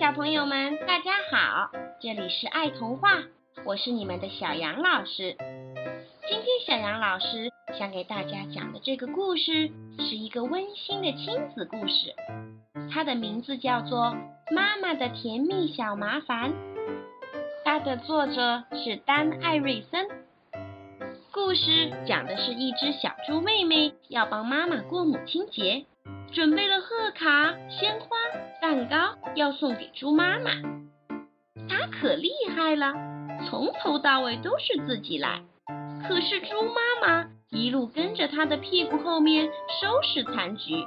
小朋友们，大家好！这里是爱童话，我是你们的小杨老师。今天小杨老师想给大家讲的这个故事是一个温馨的亲子故事，它的名字叫做《妈妈的甜蜜小麻烦》，它的作者是丹·艾瑞森。故事讲的是一只小猪妹妹要帮妈妈过母亲节。准备了贺卡、鲜花、蛋糕，要送给猪妈妈。她可厉害了，从头到尾都是自己来。可是猪妈妈一路跟着她的屁股后面收拾残局。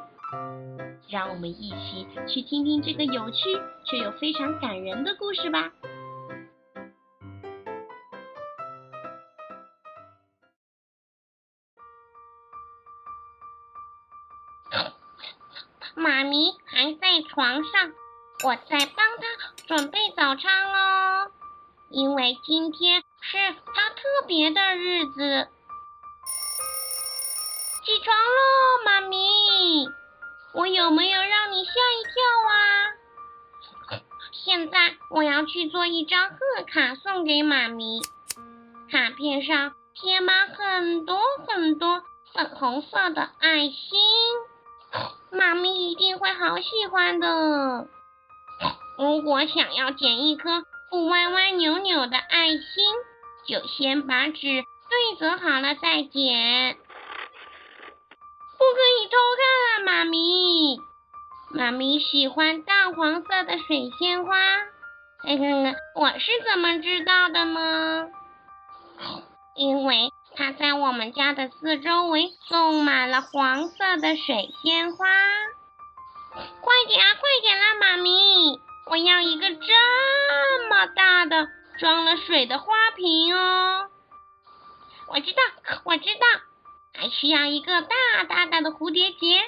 让我们一起去听听这个有趣却又非常感人的故事吧。妈咪还在床上，我在帮她准备早餐哦。因为今天是她特别的日子。起床喽，妈咪！我有没有让你吓一跳啊？现在我要去做一张贺卡送给妈咪，卡片上贴满很多很多粉红色的爱心。妈咪一定会好喜欢的。如果想要剪一颗不歪歪扭扭的爱心，就先把纸对折好了再剪。不可以偷看啊，妈咪！妈咪喜欢淡黄色的水仙花。嘿嘿，我是怎么知道的呢？因为。它在我们家的四周围种满了黄色的水仙花，快点啊，快点啦，妈咪！我要一个这么大的装了水的花瓶哦。我知道，我知道，还需要一个大大大的蝴蝶结。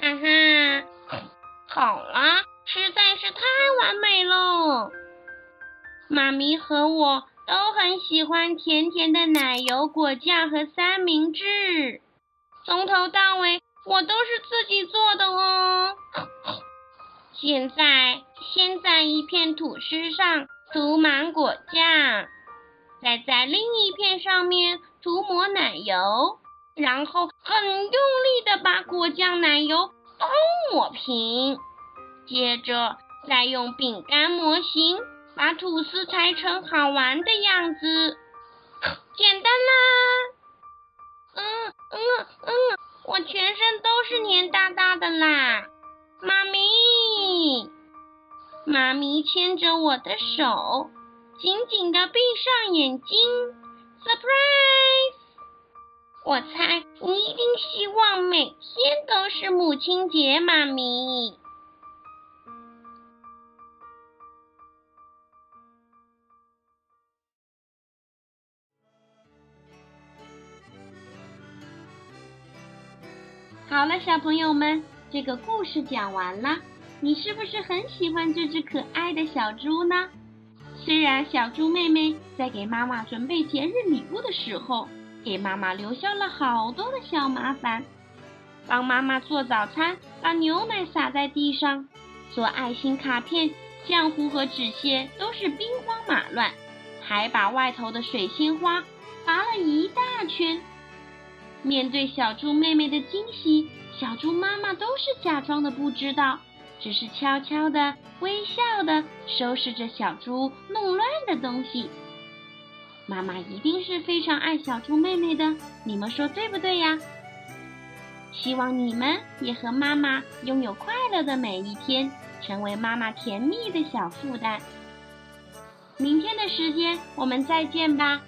哈哈，好了，实在是太完美了，妈咪和我。很喜欢甜甜的奶油果酱和三明治，从头到尾我都是自己做的哦。现在先在一片吐司上涂满果酱，再在另一片上面涂抹奶油，然后很用力的把果酱奶油都抹平，接着再用饼干模型。把吐司裁成好玩的样子，简单啦。嗯嗯嗯，我全身都是黏哒哒的啦。妈咪，妈咪牵着我的手，紧紧的闭上眼睛。Surprise！我猜你一定希望每天都是母亲节，妈咪。好了，小朋友们，这个故事讲完了。你是不是很喜欢这只可爱的小猪呢？虽然小猪妹妹在给妈妈准备节日礼物的时候，给妈妈留下了好多的小麻烦，帮妈妈做早餐，把牛奶洒在地上，做爱心卡片，浆糊和纸屑都是兵荒马乱，还把外头的水仙花拔了一大圈。面对小猪妹妹的惊喜，小猪妈妈都是假装的不知道，只是悄悄的、微笑的收拾着小猪弄乱的东西。妈妈一定是非常爱小猪妹妹的，你们说对不对呀？希望你们也和妈妈拥有快乐的每一天，成为妈妈甜蜜的小负担。明天的时间我们再见吧。